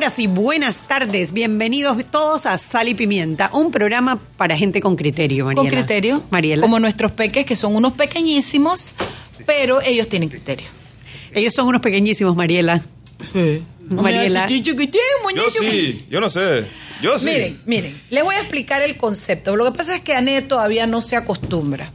Ahora sí, buenas tardes. Bienvenidos todos a Sal y Pimienta, un programa para gente con criterio, Mariela. Con criterio. Mariela. Como nuestros peques, que son unos pequeñísimos, pero ellos tienen criterio. Ellos son unos pequeñísimos, Mariela. Sí. Mariela. Yo sí, yo no sé. Yo sí. Miren, miren, les voy a explicar el concepto. Lo que pasa es que Anet todavía no se acostumbra.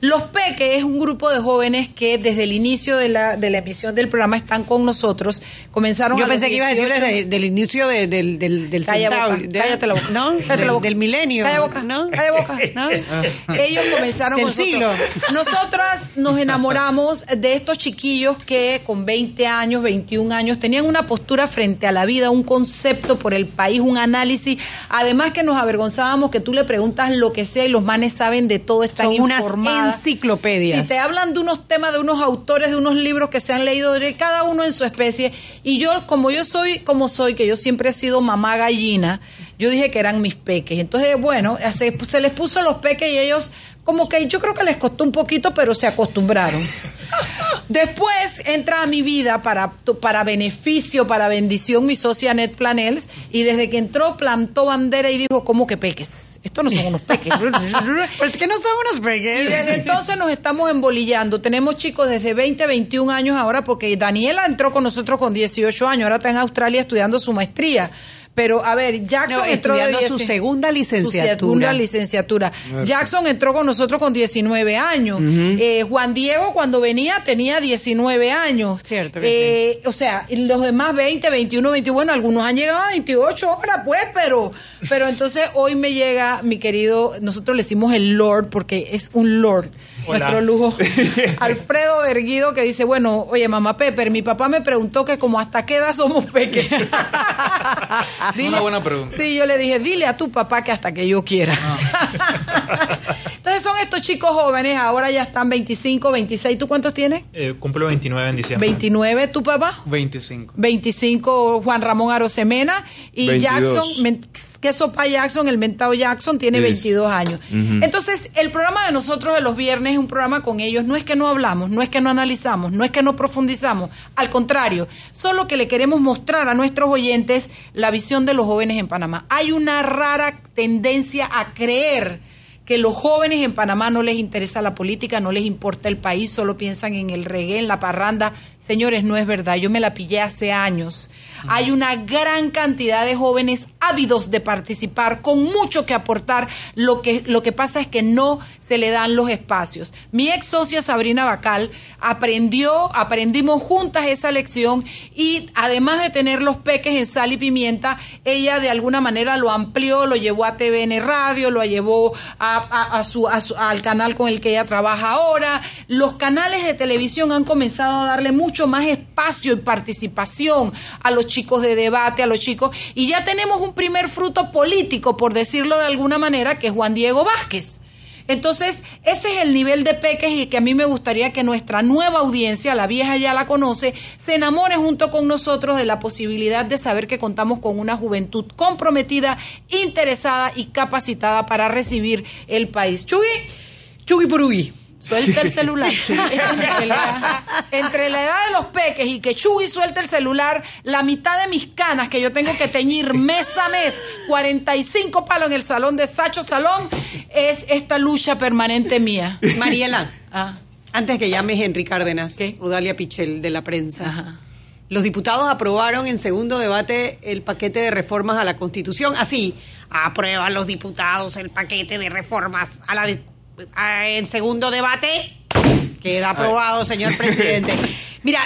Los Peques es un grupo de jóvenes que desde el inicio de la, de la emisión del programa están con nosotros. Comenzaron Yo a pensé que iba a decir 18. desde el inicio de- del, del, del Calla centavo- boca, de- cállate la boca. ¿No? Cállate del, la boca. del milenio. Calla boca, ¿no? calla boca. ¿No? Ellos comenzaron Del con nosotros. siglo. Nosotras nos enamoramos de estos chiquillos que con 20 años, 21 años, tenían una postura frente a la vida, un concepto por el país, un análisis. Además que nos avergonzábamos que tú le preguntas lo que sea y los manes saben de todo, están Son unas informadas. Enciclopedias. Si te hablan de unos temas, de unos autores, de unos libros que se han leído, de cada uno en su especie. Y yo, como yo soy como soy, que yo siempre he sido mamá gallina, yo dije que eran mis peques. Entonces, bueno, se, se les puso los peques y ellos, como que yo creo que les costó un poquito, pero se acostumbraron. Después entra a mi vida para, para beneficio, para bendición, mi socia Net Planels, y desde que entró plantó bandera y dijo, ¿cómo que peques? Estos no son unos peques. Pero es que no son unos Y peques. desde entonces nos estamos embolillando. Tenemos chicos desde 20, 21 años ahora, porque Daniela entró con nosotros con 18 años, ahora está en Australia estudiando su maestría. Pero, a ver, Jackson No, entró de estudiando su 10 segunda licenciatura. Su segunda licenciatura. Jackson entró con nosotros con 19 años. Eh, Juan Diego, cuando venía, tenía 19 años. Cierto que Eh, O sea, los demás 20, 21, 21, bueno, algunos han llegado a 28 horas, pues, pero, pero entonces hoy me llega mi querido, nosotros le decimos el Lord, porque es un Lord, Hola. nuestro lujo, Alfredo Erguido, que dice, bueno, oye, mamá Pepper, mi papá me preguntó que como hasta qué edad somos peques. Una buena pregunta. Sí, yo le dije, dile a tu papá que hasta que yo quiera. Ah. Entonces son estos chicos jóvenes, ahora ya están 25, 26. ¿Tú cuántos tienes? Eh, cumplo 29 en diciembre. 29, ¿tu papá? 25. 25 Juan Ramón Arosemena y 22. Jackson, que sopa Jackson, el mentado Jackson, tiene Yes. 22 años. Entonces, el programa de nosotros de los viernes es un programa con ellos. No es que no hablamos, no es que no analizamos, no es que no profundizamos. Al contrario, solo que le queremos mostrar a nuestros oyentes la visión de los jóvenes en Panamá. Hay una rara tendencia a creer que los jóvenes en Panamá no les interesa la política, no les importa el país, solo piensan en el reggae, en la parranda. Señores, no es verdad, yo me la pillé hace años. Hay una gran cantidad de jóvenes ávidos de participar, con mucho que aportar. Lo que, lo que pasa es que no se le dan los espacios. Mi ex socia Sabrina Bacal aprendió, aprendimos juntas esa lección y además de tener los peques en sal y pimienta, ella de alguna manera lo amplió, lo llevó a TVN Radio, lo llevó a, su, a su- al canal con el que ella trabaja ahora. Los canales de televisión han comenzado a darle mucho más espacio y participación a los chicos de debate, a los chicos, y ya tenemos un primer fruto político, por decirlo de alguna manera, que es Juan Diego Vázquez. Entonces, ese es el nivel de peques y que a mí me gustaría que nuestra nueva audiencia, la vieja ya la conoce, se enamore junto con nosotros de la posibilidad de saber que contamos con una juventud comprometida, interesada y capacitada para recibir el país. Chuy, Chugui Purugui. Suelta el celular. Entre la edad de los peques y que Chuy suelte el celular, la mitad de mis canas que yo tengo que teñir mes a mes, 45 palos en el salón de Sacho Salón, es esta lucha permanente mía. Mariela, Ah, antes que llames Henry Cárdenas, ¿Qué? Udalia Pichel de la prensa. ajá. Los diputados aprobaron en segundo debate el paquete de reformas a la Constitución. Así, aprueban los diputados el paquete de reformas a la en segundo debate. Queda aprobado, señor presidente. Mira,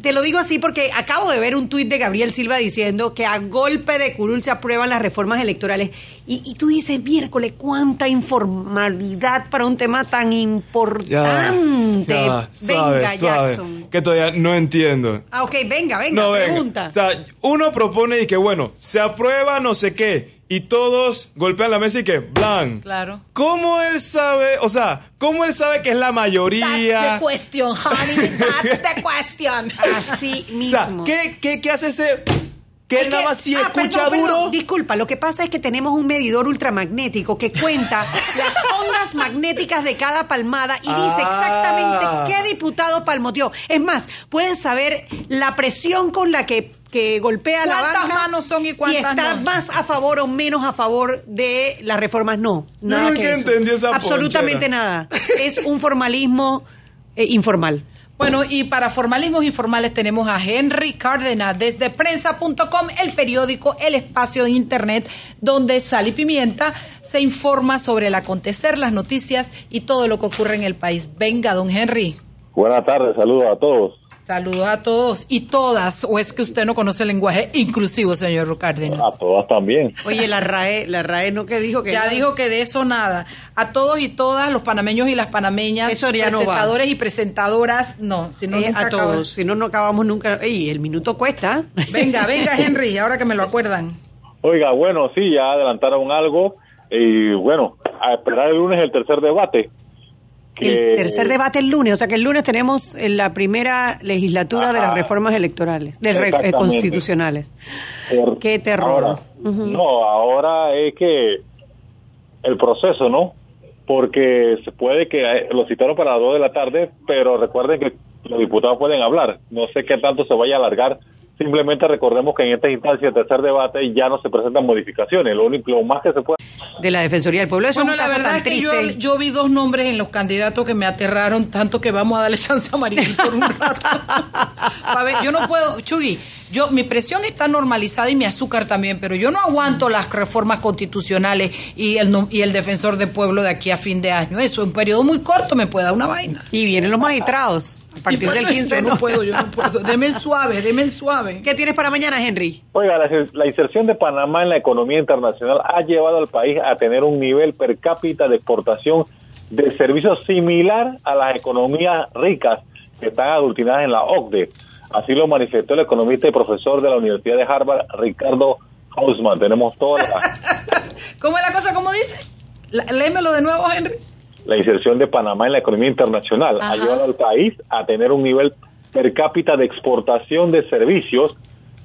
te lo digo así porque acabo de ver un tuit de Gabriel Silva diciendo que a golpe de curul se aprueban las reformas electorales. Y, tú dices, miércoles, cuánta informalidad para un tema tan importante. venga, Jackson. que todavía no entiendo. Ah, ok, venga, venga, pregunta. O sea, uno propone y que, bueno, se aprueba no sé qué y todos golpean la mesa y que blan. Claro. ¿Cómo él sabe, o sea, cómo él sabe que es la mayoría? That's the question, honey. That's the question. Así mismo. O sea, ¿qué, qué, hace ese que él nada más si ah, escucha duro. Disculpa, lo que pasa es que tenemos un medidor ultramagnético que cuenta las ondas magnéticas de cada palmada y dice exactamente ah. qué diputado palmoteó. Es más, puedes saber la presión con la que que golpea la banca. ¿Cuántas manos son y cuántas Si está más a favor o menos a favor de las reformas, no. Nada no, que entendí esa Absolutamente nada. Es un formalismo eh, informal. Bueno, y para formalismos informales tenemos a Henry Cárdenas desde prensa.com, el periódico, el espacio de internet donde Sal y Pimienta se informa sobre el acontecer, las noticias y todo lo que ocurre en el país. Venga, don Henry. Buenas tardes, saludos a todos. Saludos a todos y todas, o es que usted no conoce el lenguaje inclusivo, señor Cárdenas. A todas también. Oye, la RAE, la RAE no que dijo que ya dijo que de eso nada. A todos y todas, los panameños y las panameñas, eso presentadores y presentadoras, no, si no eh, a todos, si no no acabamos nunca. Ey, el minuto cuesta. Venga, venga, Henry, ahora que me lo acuerdan. Oiga, bueno, sí, ya adelantaron algo y bueno, a esperar el lunes el tercer debate el tercer debate el lunes, o sea que el lunes tenemos la primera legislatura de las reformas electorales, de eh, constitucionales. Qué terror. No, ahora es que el proceso, ¿no? Porque se puede que eh, lo citaron para las 2 de la tarde, pero recuerden que los diputados pueden hablar. No sé qué tanto se vaya a alargar Simplemente recordemos que en esta instancia, tercer debate, ya no se presentan modificaciones. Lo único, lo más que se puede. De la Defensoría del Pueblo. bueno, la verdad es que yo, vi dos nombres en los candidatos que me aterraron tanto que vamos a darle chance a Marilyn por un rato. a ver, yo no puedo. Chugui, yo, mi presión está normalizada y mi azúcar también, pero yo no aguanto las reformas constitucionales y el, y el defensor del pueblo de aquí a fin de año. Eso, en un periodo muy corto me puede dar una vaina. Y vienen los magistrados. A partir del 15 no. puedo, yo no puedo. Deme el suave, deme el suave. ¿Qué tienes para mañana, Henry? Oiga, la, inserción de Panamá en la economía internacional ha llevado al país a tener un nivel per cápita de exportación de servicios similar a las economías ricas que están adultinadas en la OCDE. Así lo manifestó el economista y profesor de la Universidad de Harvard, Ricardo Hausman. Tenemos toda ¿Cómo es la cosa? ¿Cómo dice? Léemelo de nuevo, Henry. La inserción de Panamá en la economía internacional ha llevado al país a tener un nivel per cápita de exportación de servicios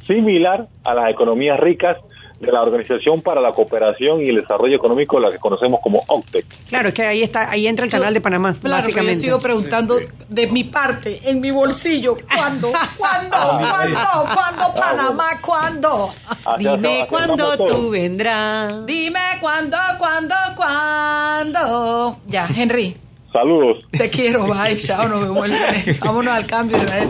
similar a las economías ricas de la Organización para la Cooperación y el Desarrollo Económico, la que conocemos como OCTE. Claro, es que ahí está, ahí entra el canal de Panamá, básicamente. Yo sigo preguntando de mi parte, en mi bolsillo, ¿cuándo? ¿Cuándo? ¿Cuándo? ¿Cuándo ah, Panamá? ¿Cuándo? Dime cuándo tú vendrás. Dime cuándo, cuándo, cuándo. Ya, Henry. Saludos. Te quiero, bye, chao, nos vemos Vámonos al cambio, Israel.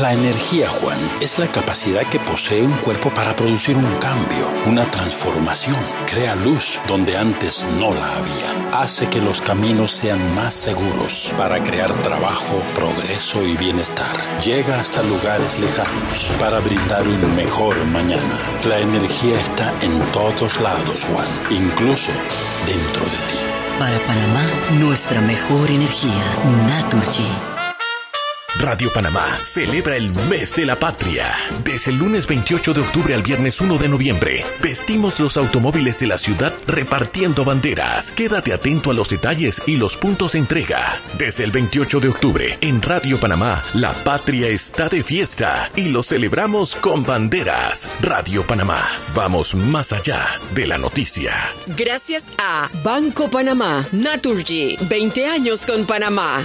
La energía, Juan, es la capacidad que posee un cuerpo para producir un cambio, una transformación. Crea luz donde antes no la había. Hace que los caminos sean más seguros para crear trabajo, progreso y bienestar. Llega hasta lugares lejanos para brindar un mejor mañana. La energía está en todos lados, Juan, incluso dentro de ti. Para Panamá, nuestra mejor energía, Naturgy. Radio Panamá celebra el mes de la patria. Desde el lunes 28 de octubre al viernes 1 de noviembre, vestimos los automóviles de la ciudad repartiendo banderas. Quédate atento a los detalles y los puntos de entrega. Desde el 28 de octubre, en Radio Panamá, la patria está de fiesta y lo celebramos con banderas. Radio Panamá, vamos más allá de la noticia. Gracias a Banco Panamá, Naturgy, 20 años con Panamá.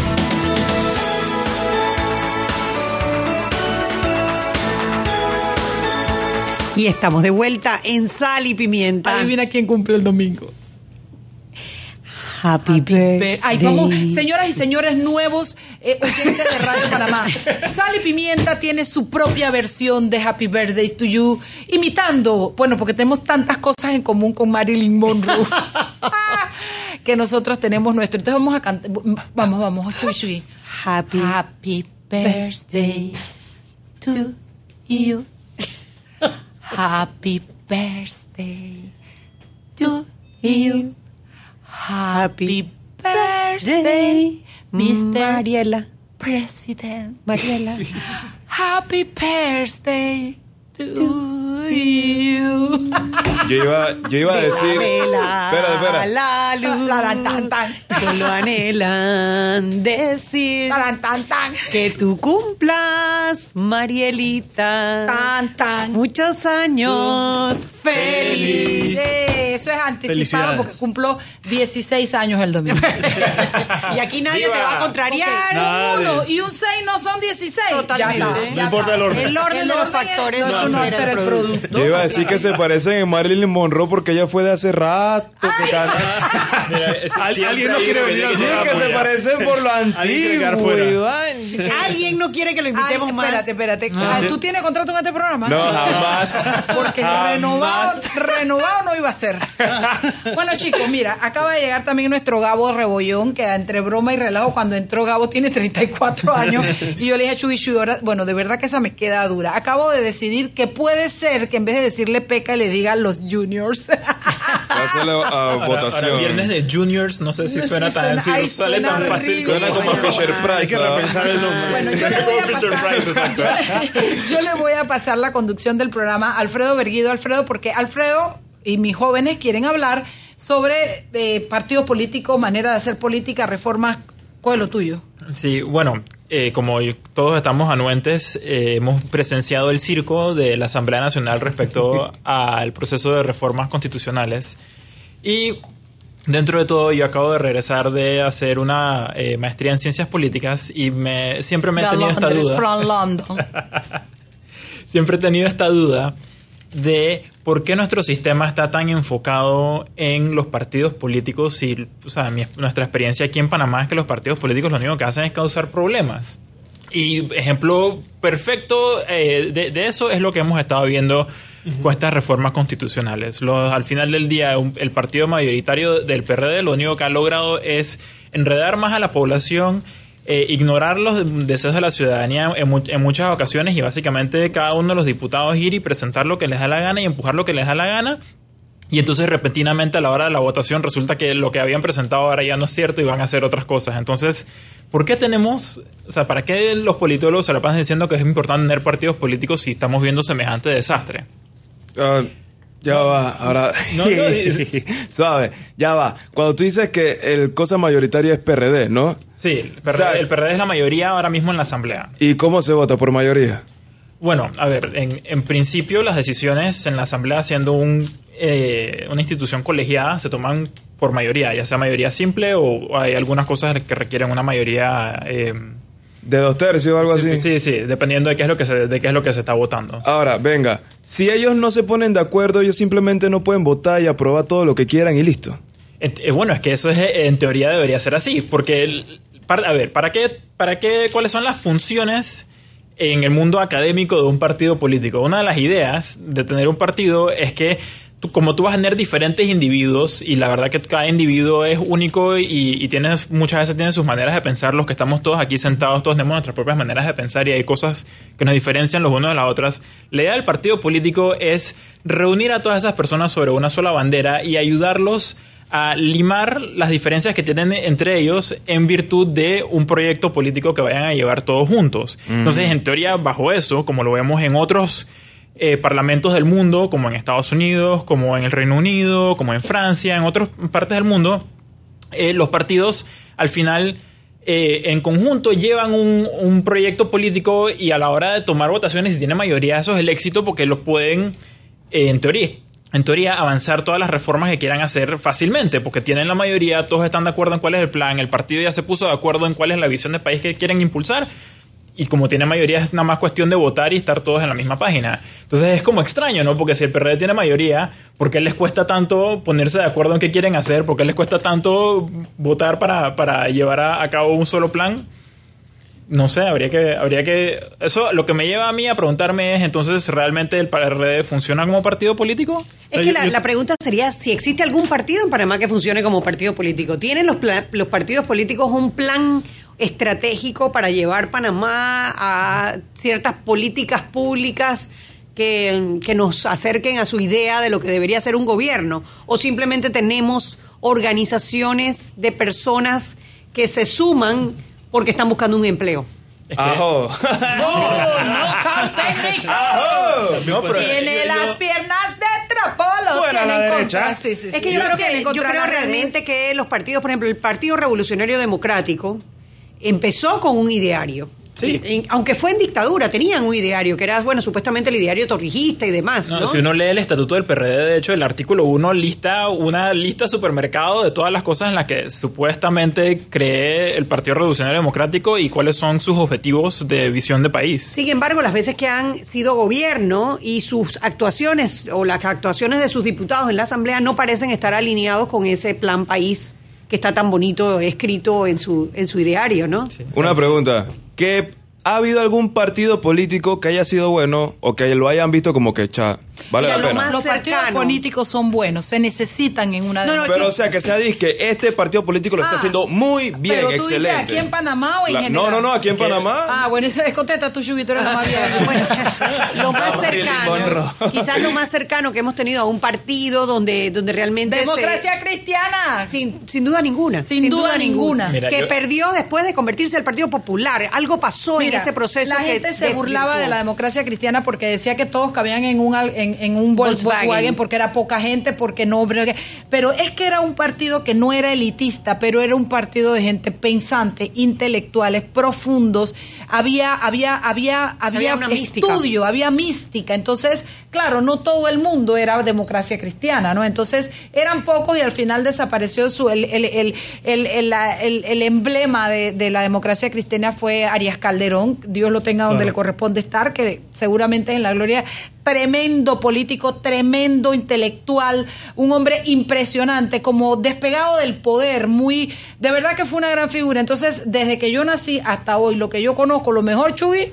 Y estamos de vuelta en Sal y Pimienta. Adivina quién cumplió el domingo. Happy, birthday. Ay, vamos, señoras y señores nuevos eh, oyentes de Radio Panamá. Sal y Pimienta tiene su propia versión de Happy Birthday to You, imitando, bueno, porque tenemos tantas cosas en común con Marilyn Monroe, que nosotros tenemos nuestro. Entonces vamos a cantar, vamos, vamos, chui, chui. Happy, Happy birthday to you. Happy birthday to you. Happy birthday, Mr. Mariela. President. Mariela. Happy birthday to you. Yo iba, yo iba a decir. Espera, espera. La luz. Tan, tan. Que lo anhelan decir. Taran, tan, tan. Que tú cumplas, Marielita. Tan, tan. Muchos años. Feliz. Eso es anticipado porque cumplo 16 años el domingo. Y aquí nadie te va a contrariar. Nadie. Uno y un 6 no son 16. Totalmente. Ya está, ya No importa el orden. El orden El de los orden factores no es un altera alter el producto. Yo iba a decir que se parecen en Marilyn Monroe porque ella fue de hace rato que canta. Mira, ese Al- alguien no quiere venir que al llega que se parecen por lo antiguo. Iván. Alguien no quiere que lo Ay, invitemos más. espérate, espérate. Ah, ¿Tú tienes contrato en este programa? No, jamás. Porque Jamás. renovado, renovado no iba a ser. Bueno, chicos, mira, acaba de llegar también nuestro Gabo Rebollón, que entre broma y relajo, cuando entró Gabo tiene 34 años. Y yo le dije a ahora, bueno, de verdad que esa me queda dura. Acabo de decidir que puede ser que en vez de decirle peca, le diga los juniors. Pásalo a Para, votación. para viernes de juniors, no sé si suena tan, suena- si ay, sale suena tan fácil. Suena como Fisher Price. Hay que repensar el nombre. Bueno, yo le voy a pasar, exacto. yo le- yo le voy a pasar la conducción del programa a Alfredo Berguido, Alfredo, porque Alfredo y mis jóvenes quieren hablar sobre eh, partidos políticos, manera de hacer política, reformas. ¿Cuál es lo tuyo? Sí, bueno, eh, como todos estamos anuentes, eh, hemos presenciado el circo de la Asamblea Nacional respecto al proceso de reformas constitucionales. Y dentro de todo, yo acabo de regresar de hacer una eh, maestría en ciencias políticas y me, siempre me he tenido esta duda. siempre he tenido esta duda de por qué nuestro sistema está tan enfocado en los partidos políticos y o sea, mi- nuestra experiencia aquí en Panamá es que los partidos políticos lo único que hacen es causar problemas. Y ejemplo perfecto eh, de, de eso es lo que hemos estado viendo con estas reformas constitucionales. Al final del día, un- el partido mayoritario del PRD lo único que ha logrado es enredar más a la población eh, ignorar los deseos de la ciudadanía en, en muchas ocasiones y básicamente cada uno de los diputados ir y presentar lo que les da la gana y empujar lo que les da la gana. Y entonces repentinamente a la hora de la votación resulta que lo que habían presentado ahora ya no es cierto y van a hacer otras cosas. Entonces, ¿por qué tenemos, o sea, para qué los politólogos se la pasan diciendo que es importante tener partidos políticos si estamos viendo semejante desastre? Ah, ya va, ahora. No, no, Suave, ya va. Cuando tú dices que el cosa mayoritaria es PRD, ¿no? Sí, el PRD, el PRD es la mayoría ahora mismo en la Asamblea. ¿Y cómo se vota? ¿Por mayoría? Bueno, a ver, en, en principio las decisiones en la Asamblea, siendo un, eh, una institución colegiada, se toman por mayoría, ya sea mayoría simple o hay algunas cosas que requieren una mayoría... eh, ¿De dos tercios o algo sí, así? Sí, sí, dependiendo de qué es lo que se, de qué es lo que se está votando. Ahora, venga, si ellos no se ponen de acuerdo, ellos simplemente no pueden votar y aprobar todo lo que quieran y listo. Eh, bueno, es que eso es, eh, en teoría debería ser así, porque, el- para- a ver, ¿para qué, ¿para qué, cuáles son las funciones en el mundo académico de un partido político? Una de las ideas de tener un partido es que tú- como tú vas a tener diferentes individuos y la verdad que cada individuo es único y, y tienes, muchas veces tiene sus maneras de pensar, los que estamos todos aquí sentados, todos tenemos nuestras propias maneras de pensar y hay cosas que nos diferencian los unos de las otras. La idea del partido político es reunir a todas esas personas sobre una sola bandera y ayudarlos a limar las diferencias que tienen entre ellos en virtud de un proyecto político que vayan a llevar todos juntos. Mm. Entonces, en teoría, bajo eso, como lo vemos en otros eh, parlamentos del mundo, como en Estados Unidos, como en el Reino Unido, como en Francia, en otras partes del mundo, eh, los partidos al final eh, en conjunto llevan un, proyecto político y a la hora de tomar votaciones, si tienen mayoría, eso es el éxito porque los pueden, eh, en teoría, en teoría, avanzar todas las reformas que quieran hacer fácilmente, porque tienen la mayoría, todos están de acuerdo en cuál es el plan, el partido ya se puso de acuerdo en cuál es la visión de país que quieren impulsar. Y como tiene mayoría, es nada más cuestión de votar y estar todos en la misma página. Entonces es como extraño, ¿no? Porque si el PRD tiene mayoría, ¿por qué les cuesta tanto ponerse de acuerdo en qué quieren hacer? ¿Por qué les cuesta tanto votar para, para llevar a, a cabo un solo plan? No sé, habría que, habría que. Eso lo que me lleva a mí a preguntarme es: entonces, ¿realmente el PRD funciona como partido político? Es que la, la pregunta sería si existe algún partido en Panamá que funcione como partido político. ¿Tienen los, los partidos políticos un plan estratégico para llevar Panamá a ciertas políticas públicas que, que nos acerquen a su idea de lo que debería ser un gobierno? ¿O simplemente tenemos organizaciones de personas que se suman porque están buscando un empleo? Ajo. No, pero- Tiene las piernas de trapo, los contra. Sí, sí, Es que yo creo, que, yo creo realmente que los partidos, por ejemplo, el Partido Revolucionario Democrático empezó con un ideario. Sí. En- aunque fue en dictadura, tenían un ideario que era, bueno, supuestamente el ideario torrijista y demás, ¿no? No, Si uno lee el estatuto del PRD, de hecho, el artículo 1 lista una lista supermercado de todas las cosas en las que supuestamente cree el Partido Revolucionario Democrático y cuáles son sus objetivos de visión de país. Sin embargo, las veces que han sido gobierno y sus actuaciones o las actuaciones de sus diputados en la Asamblea no parecen estar alineados con ese plan país que está tan bonito escrito en su, en su ideario, ¿no? Una pregunta. ¿Qué, ¿Ha habido algún partido político que haya sido bueno o que lo hayan visto como que cha, vale Mira, la lo pena? más Los partidos políticos son buenos, se necesitan en una Pero o sea, que sea que este partido político lo está Ah, haciendo muy bien, Pero tú excelente. dices aquí en Panamá o en La- general. no, no, no, aquí en Panamá. Ah, bueno, ese es contesta tú, Chubi, tú eres la más vieja. Lo más cercano, quizás lo más cercano que hemos tenido a un partido donde, donde realmente... se- Democracia cristiana. Sin, sin duda ninguna. Sin duda ninguna. Mira, que yo- perdió después de convertirse el Partido Popular. Algo pasó Mira, en ese proceso La que gente se burlaba de la democracia cristiana porque decía que todos cabían en un, al- en, en un Vol- Volkswagen. Volkswagen. porque era poca gente, porque no. Pero es que era un partido que no era elitista, pero era un partido de gente pensante, intelectuales, profundos. Había, había, había, había, Había una mística. estudio, había mística. Entonces, claro, no todo el mundo era democracia cristiana, ¿no? Entonces, eran pocos y al final desapareció su, el, el, el, el, el- la- el- el emblema de, de la democracia cristiana fue Arias Calderón, Dios lo tenga donde Claro. le corresponde estar, que seguramente es en la gloria, tremendo político, tremendo intelectual, un hombre impresionante, como despegado del poder, muy, de verdad que fue una gran figura. Entonces, desde que yo nací hasta hoy, lo que yo conozco, lo mejor, Chuy,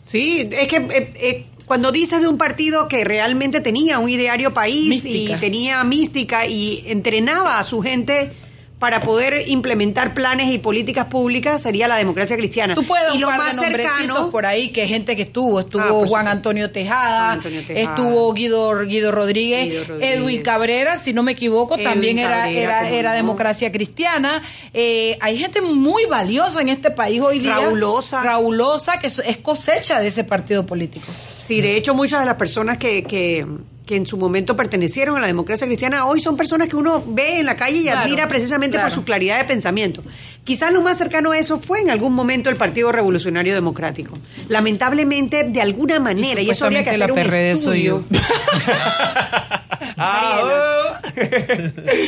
Sí, es que eh, eh, cuando dices de un partido que realmente tenía un ideario país Mística. y tenía mística y entrenaba a su gente para poder implementar planes y políticas públicas sería la democracia cristiana. Tú puedes y un lo par más cercano por ahí que gente que estuvo. Estuvo Ah, Juan. Antonio Tejada, Juan Antonio Tejada. estuvo Guido, Guido, Rodríguez, Guido Rodríguez. Edwin Cabrera, si no me equivoco, Edwin también era, Cabrera, era, era no. democracia cristiana. Eh, hay gente muy valiosa en este país hoy día. Raulosa. Raulosa, que es cosecha de ese partido político. Sí, de hecho muchas de las personas que, que, que en su momento pertenecieron a la democracia cristiana hoy son personas que uno ve en la calle y Claro, admira precisamente claro. por su claridad de pensamiento. Quizás lo más cercano a eso fue en algún momento el Partido Revolucionario Democrático. Lamentablemente, de alguna manera, y, eso habría que hacer un la PRD soy estudio. Ah,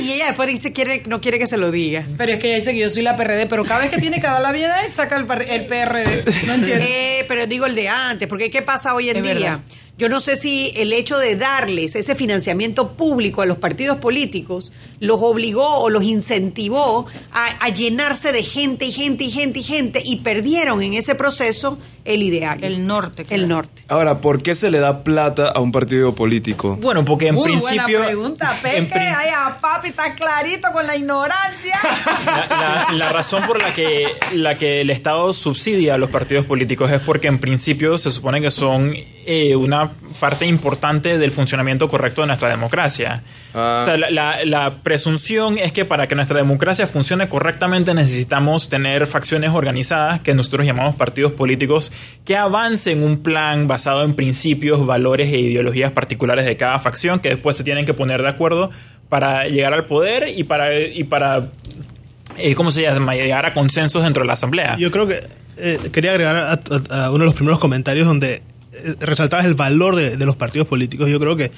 y ella después dice quiere, no quiere que se lo diga. Pero es que ella dice que yo soy la PRD, pero cada vez que tiene que dar la vida saca el, el PRD. No entiendo. Eh, pero digo el de antes, porque ¿qué pasa hoy en Es día? verdad. Yo no sé si el hecho de darles ese financiamiento público a los partidos políticos los obligó o los incentivó a, a llenarse de gente y gente y gente y gente y perdieron en ese proceso el ideal. El norte. El norte. Ahora, ¿por qué se le da plata a un partido político? Bueno, porque en Muy principio... buena pregunta, Peque. Ay, a papi está clarito con la ignorancia. La, la- la razón por la que, la que el Estado subsidia a los partidos políticos es porque en principio se supone que son eh, una parte importante del funcionamiento correcto de nuestra democracia. Ah. O sea, la, la- la presunción es que para que nuestra democracia funcione correctamente necesitamos tener facciones organizadas que nosotros llamamos partidos políticos que avancen un plan basado en principios, valores e ideologías particulares de cada facción que después se tienen que poner de acuerdo para llegar al poder y para, y para eh, ¿cómo se llama? Llegar a consensos dentro de la asamblea. Yo creo que eh, quería agregar a, a- a uno de los primeros comentarios donde resaltabas el valor de, de los partidos políticos. Yo creo que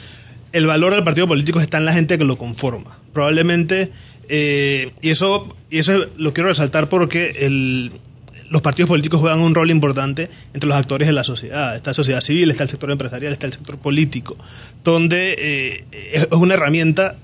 el valor del partido político está en la gente que lo conforma. Probablemente, eh, y eso y eso lo quiero resaltar porque el, los partidos políticos juegan un rol importante entre los actores de la sociedad. Está la sociedad civil, está el sector empresarial, está el sector político, donde eh, es una herramienta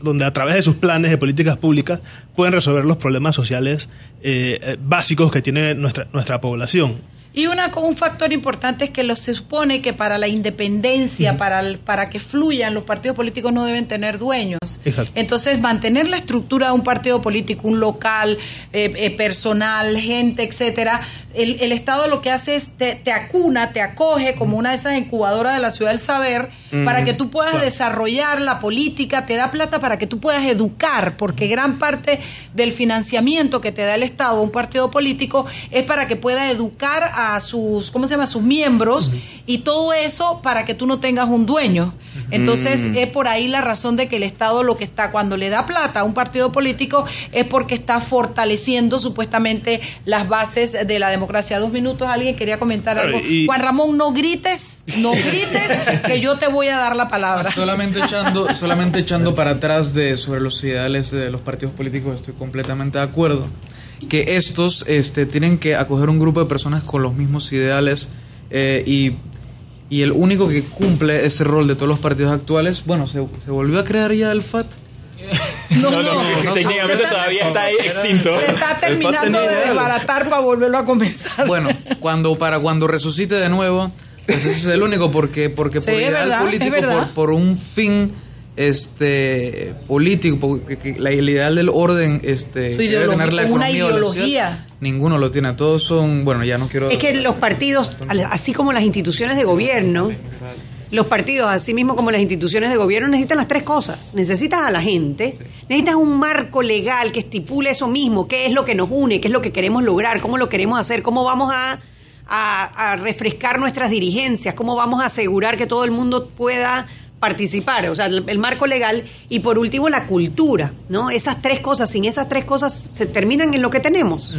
donde a través de sus planes de políticas públicas pueden resolver los problemas sociales eh, eh, básicos que tiene nuestra, nuestra población. Y una, un factor importante es que lo, se supone que para la independencia, para, el- para que fluyan, los partidos políticos no deben tener dueños. Exacto. Entonces, mantener la estructura de un partido político, un local, eh, eh, personal, gente, etcétera, el, el Estado lo que hace es te, te acuna, te acoge como una de esas incubadoras de la ciudad del saber para que tú puedas claro. desarrollar la política, te da plata para que tú puedas educar, porque gran parte del financiamiento que te da el Estado a un partido político es para que pueda educar a sus, ¿cómo se llama?, sus miembros y todo eso para que tú no tengas un dueño. Entonces, Mm. es por ahí la razón de que el Estado lo que está, cuando le da plata a un partido político, es porque está fortaleciendo supuestamente las bases de la democracia. Dos minutos, alguien quería comentar algo. y- Juan Ramón, no grites, no grites, que yo te voy a dar la palabra. Solamente echando, solamente echando para atrás de sobre los ideales de los partidos políticos, estoy completamente de acuerdo. Que estos este, tienen que acoger un grupo de personas con los mismos ideales eh, y, y el único que cumple ese rol de todos los partidos actuales, bueno, se, se volvió a crear ya el FAT. No, no, no, técnicamente todavía está ahí extinto. Se está terminando de desbaratar para volverlo a comenzar. Bueno, cuando para cuando resucite de nuevo, pues ese es el único porque porque Sí, por ideal verdad, político, por, por un fin este político, porque que la- el ideal del orden este que debe tener la una economía sociedad, ideología. ninguno lo tiene, todos son, bueno, ya no quiero Es que los partidos, así como las instituciones de gobierno, los partidos, así mismo como las instituciones de gobierno, necesitan las tres cosas. Necesitas a la gente, necesitas un marco legal que estipule eso mismo, qué es lo que nos une, qué es lo que queremos lograr, cómo lo queremos hacer, cómo vamos a, a- a refrescar nuestras dirigencias, cómo vamos a asegurar que todo el mundo pueda participar, o sea, el, el marco legal y por último la cultura, ¿no? Esas tres cosas, sin esas tres cosas se terminan en lo que tenemos.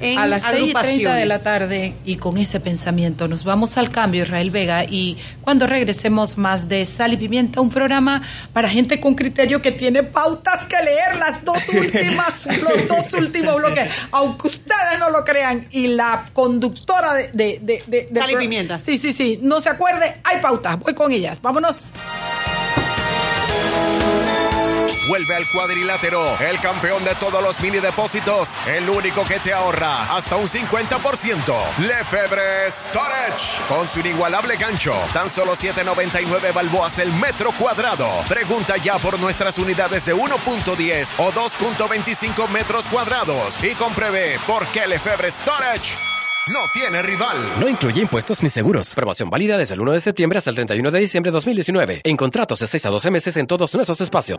en a las 6 y 30 de la tarde y con ese pensamiento nos vamos al cambio, Israel Vega, y cuando regresemos más de Sal y Pimienta, un programa para gente con criterio que tiene pautas que leer, las dos últimas, los dos últimos bloques, aunque ustedes no lo crean, y la conductora de... de, de, de- Sal y Pimienta. Sí, sí, sí, no se acuerde, hay pautas, voy con ellas, vámonos. Vuelve al cuadrilátero, el campeón de todos los mini depósitos, el único que te ahorra hasta un 50%. Lefebvre Storage, con su inigualable gancho, tan solo 7.99 balboas el metro cuadrado. Pregunta ya por nuestras unidades de 1.10 o 2.25 metros cuadrados y compruebe por qué Lefebvre Storage no tiene rival. No incluye impuestos ni seguros. Promoción válida desde el 1 de septiembre hasta el 31 de diciembre de 2019. En contratos de 6 a 12 meses en todos nuestros espacios.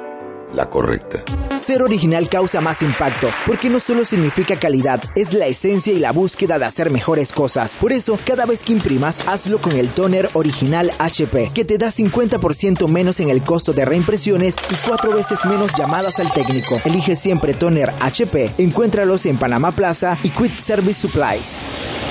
la correcta. Ser original causa más impacto, porque no solo significa calidad, es la esencia y la búsqueda de hacer mejores cosas. Por eso, cada vez que imprimas, hazlo con el toner original HP, que te da 50% menos en el costo de reimpresiones y cuatro veces menos llamadas al técnico. Elige siempre toner HP, encuéntralos en Panamá Plaza y Quick Service Supplies.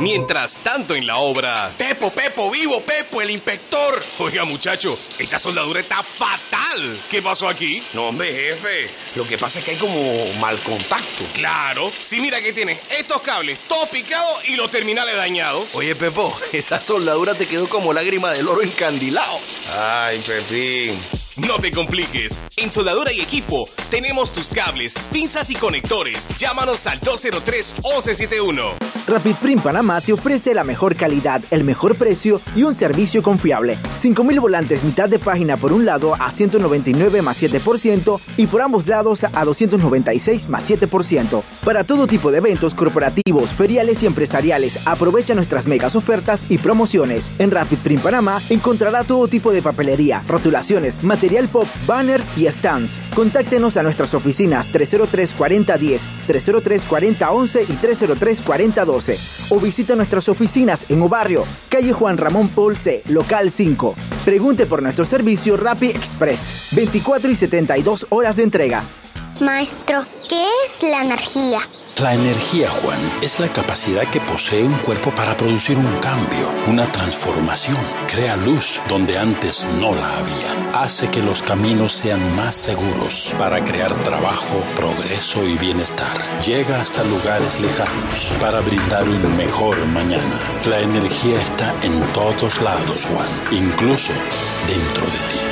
Mientras tanto en la obra. Pepo, Pepo, vivo, Pepo, el inspector. Oiga, muchacho, esta soldadura está fatal. ¿Qué pasó aquí? No, hombre, jefe. Lo que pasa es que hay como mal contacto. Claro. Sí, mira que tienes estos cables todos picados y los terminales dañados. Oye, Pepo, esa soldadura te quedó como lágrima del oro encandilado. Ay, Pepín. No te compliques. En Soldadura y Equipo tenemos tus cables, pinzas y conectores. Llámanos al 203-1171. Rapid Print Panamá te ofrece la mejor calidad, el mejor precio y un servicio confiable. 5.000 volantes mitad de página por un lado a 199 más 7% y por ambos lados a 296 más 7%. Para todo tipo de eventos corporativos, feriales y empresariales, aprovecha nuestras megas ofertas y promociones. En Rapid Print Panamá encontrará todo tipo de papelería, rotulaciones, material pop, banners y stands. Contáctenos a nuestras oficinas 303 4010, 303 4011 y 303 4012 o visita nuestras oficinas en Obarrio, calle Juan Ramón Polce, local 5. Pregunte por nuestro servicio Rappi Express, 24 y 72 horas de entrega. Maestro, ¿qué es la energía? La energía, Juan, es la capacidad que posee un cuerpo para producir un cambio, una transformación. Crea luz donde antes no la había. Hace que los caminos sean más seguros para crear trabajo, progreso y bienestar. Llega hasta lugares lejanos para brindar un mejor mañana. La energía está en todos lados, Juan, incluso dentro de ti.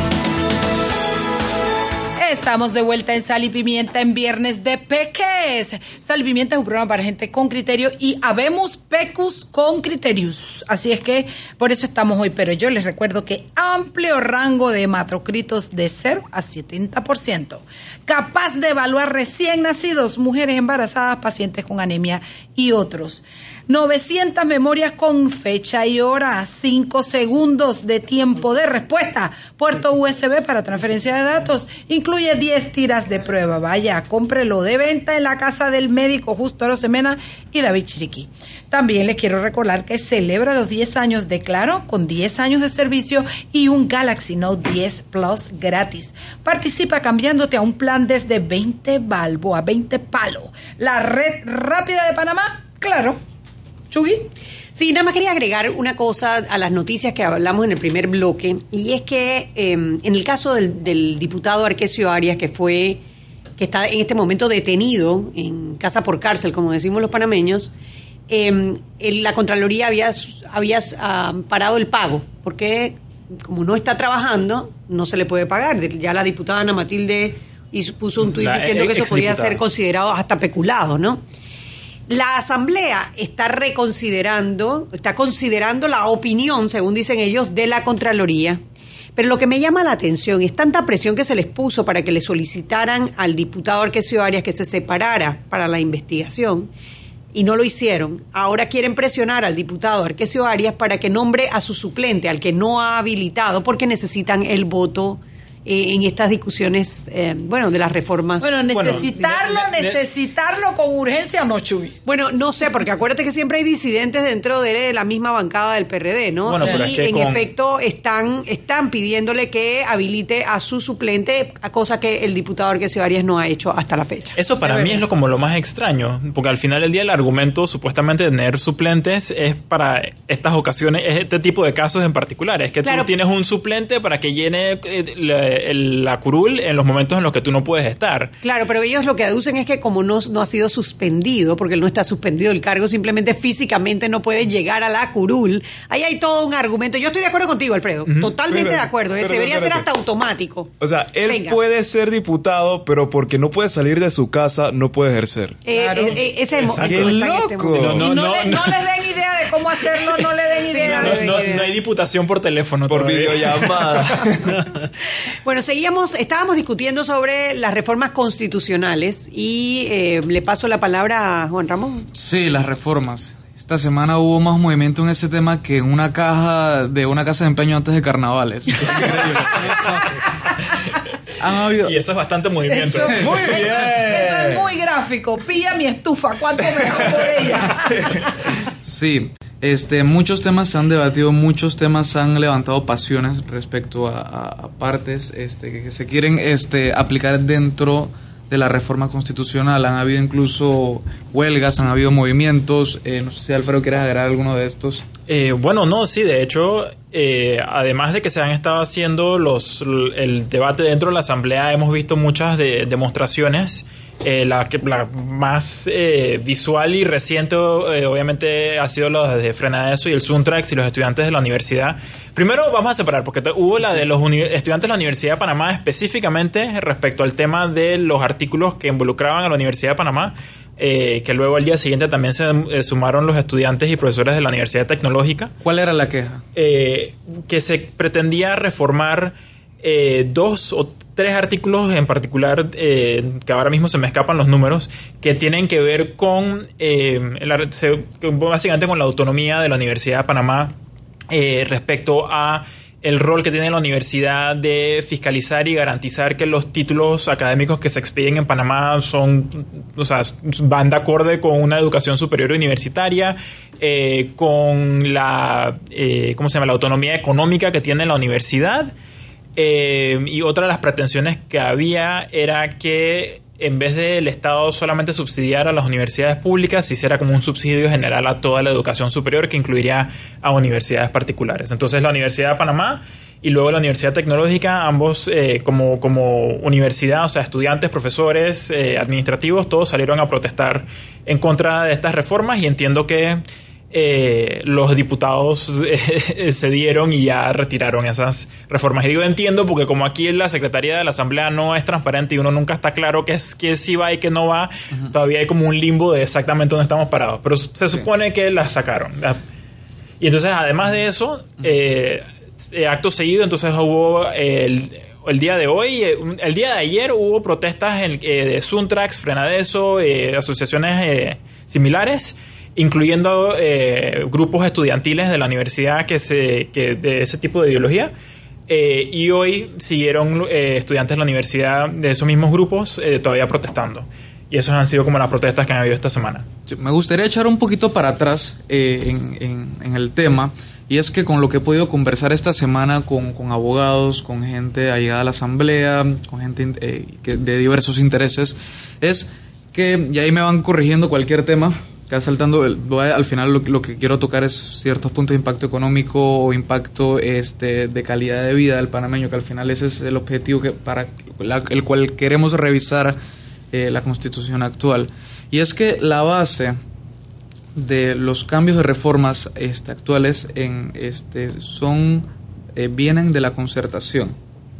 Estamos de vuelta en Sal y Pimienta en Viernes de Peques. Sal y Pimienta es un programa para gente con criterio y habemos pecus con criterios. Así es que por eso estamos hoy. Pero yo les recuerdo que amplio rango de hematocritos de 0 a 70%. Capaz de evaluar recién nacidos, mujeres embarazadas, pacientes con anemia y otros. 900 memorias con fecha y hora, 5 segundos de tiempo de respuesta, puerto USB para transferencia de datos, incluye 10 tiras de prueba. Vaya, cómprelo de venta en la casa del médico Justo Rosemena y David Chiriquí. También les quiero recordar que celebra los 10 años de Claro con 10 años de servicio y un Galaxy Note 10 Plus gratis. Participa cambiándote a un plan desde 20 balbo a 20 palo. La red rápida de Panamá, claro. Chugui. Sí, nada más quería agregar una cosa a las noticias que hablamos en el primer bloque, y es que eh, en el caso del, del diputado Arquesio Arias, que fue, que está en este momento detenido en casa por cárcel, como decimos los panameños, eh, la Contraloría había, había ah, parado el pago, porque como no está trabajando, no se le puede pagar. Ya la diputada Ana Matilde hizo- puso un tuit diciendo que eso podía ser considerado hasta peculado, ¿no? La Asamblea está reconsiderando, está considerando la opinión, según dicen ellos, de la Contraloría. Pero lo que me llama la atención es tanta presión que se les puso para que le solicitaran al diputado Arquesio Arias que se separara para la investigación y no lo hicieron. Ahora quieren presionar al diputado Arquesio Arias para que nombre a su suplente, al que no ha habilitado, porque necesitan el voto eh, en estas discusiones, eh, bueno, de las reformas. Bueno, necesitarlo, necesitarlo con urgencia no, Chuy. Bueno, no sé, porque acuérdate que siempre hay disidentes dentro de la misma bancada del PRD, ¿no? Bueno, pero y es que en con- efecto están, están pidiéndole que habilite a su suplente, a cosa que el diputado Arquesio Arias no ha hecho hasta la fecha. Eso para mí es lo como lo más extraño, porque al final del día el argumento supuestamente de tener suplentes es para estas ocasiones, es este tipo de casos en particular, es que Claro. tú tienes un suplente para que llene eh, la, el- la curul en los momentos en los que tú no puedes estar. Claro, pero ellos lo que aducen es que como no, no ha sido suspendido, porque él no está suspendido el cargo, simplemente físicamente no puede llegar a la curul. Ahí hay todo un argumento. Yo estoy de acuerdo contigo, Alfredo. Totalmente Pero- de acuerdo. ¿eh? pero- Debería ser hasta automático. O sea, él Venga. puede ser diputado, pero porque no puede salir de su casa, no puede ejercer. Eh, eh, eh, ese es el- ¡Qué este loco! momento. No, Y no, no, le- no les den idea de cómo hacerlo, no le den idea. No, no- no hay diputación por teléfono. Por todavía. videollamada. Bueno, seguíamos, estábamos discutiendo sobre las reformas constitucionales y eh, le paso la palabra a Juan Ramón. Sí, las reformas. Esta semana hubo más movimiento en ese tema que en una caja de una casa de empeño antes de carnavales. Habido- Y eso es bastante movimiento. Eso, eso- eso es muy gráfico. Pilla mi estufa, ¿cuánto me da por ella? Sí, este, muchos temas se han debatido, muchos temas han levantado pasiones respecto a, partes este, que, que se quieren este, aplicar dentro de la reforma constitucional. Han habido incluso huelgas, han habido movimientos. Eh, no sé si Alfredo quieres agregar alguno de estos. Eh, bueno, no, sí, de hecho, eh, además de que se han estado haciendo los el debate dentro de la Asamblea, hemos visto muchas de- demostraciones. Eh, la, que, la más eh, visual y reciente, eh, obviamente, ha sido la de Frenadeso y el Suntrax y los estudiantes de la universidad. Primero, vamos a separar, porque te- hubo la de los estudiantes de la Universidad de Panamá, específicamente respecto al tema de los artículos que involucraban a la Universidad de Panamá eh, que luego al día siguiente también se eh, sumaron los estudiantes y profesores de la Universidad Tecnológica, ¿Cuál era la queja? eh, que se pretendía reformar eh, dos o tres artículos en particular, eh, que ahora mismo se me escapan los números, que tienen que ver con, eh, la- básicamente con la autonomía de la Universidad de Panamá eh, respecto a el rol que tiene la universidad de fiscalizar y garantizar que los títulos académicos que se expiden en Panamá son, o sea, van de acorde con una educación superior universitaria, eh, con la, eh, ¿cómo se llama? La autonomía económica que tiene la universidad. Eh, y otra de las pretensiones que había era que en vez del Estado solamente subsidiar a las universidades públicas, se hiciera como un subsidio general a toda la educación superior que incluiría a universidades particulares. Entonces la Universidad de Panamá y luego la Universidad Tecnológica, ambos eh, como, como universidad, o sea, estudiantes, profesores, eh, administrativos, todos salieron a protestar en contra de estas reformas y entiendo que eh, los diputados eh, se dieron y ya retiraron esas reformas. Y digo, entiendo, porque como aquí en la Secretaría de la Asamblea no es transparente y uno nunca está claro qué es que sí va y qué no va, todavía hay como un limbo de exactamente dónde estamos parados. Pero se supone que las sacaron. Y entonces, además de eso, eh, acto seguido, entonces hubo el, el día de hoy, el día de ayer hubo protestas en- eh, de Suntrax, Frenadeso, eh, asociaciones eh, similares, incluyendo eh, grupos estudiantiles de la universidad que se, que de ese tipo de ideología. Eh, y hoy siguieron eh, estudiantes de la universidad de esos mismos grupos eh, todavía protestando. Y esas han sido como las protestas que han habido esta semana. Me gustaría echar un poquito para atrás eh, en, en- en el tema, y es que con lo que he podido conversar esta semana con, con abogados, con gente allegada a la asamblea, con gente eh, que- de diversos intereses, es que, y ahí me van corrigiendo cualquier tema, va saltando, al final lo, que- lo que quiero tocar es ciertos puntos de impacto económico o impacto este, de calidad de vida del panameño, que al final ese es el objetivo que, para la- el cual queremos revisar eh, la constitución actual. Y es que la base de los cambios de reformas este, actuales en, este, son eh, vienen de la concertación.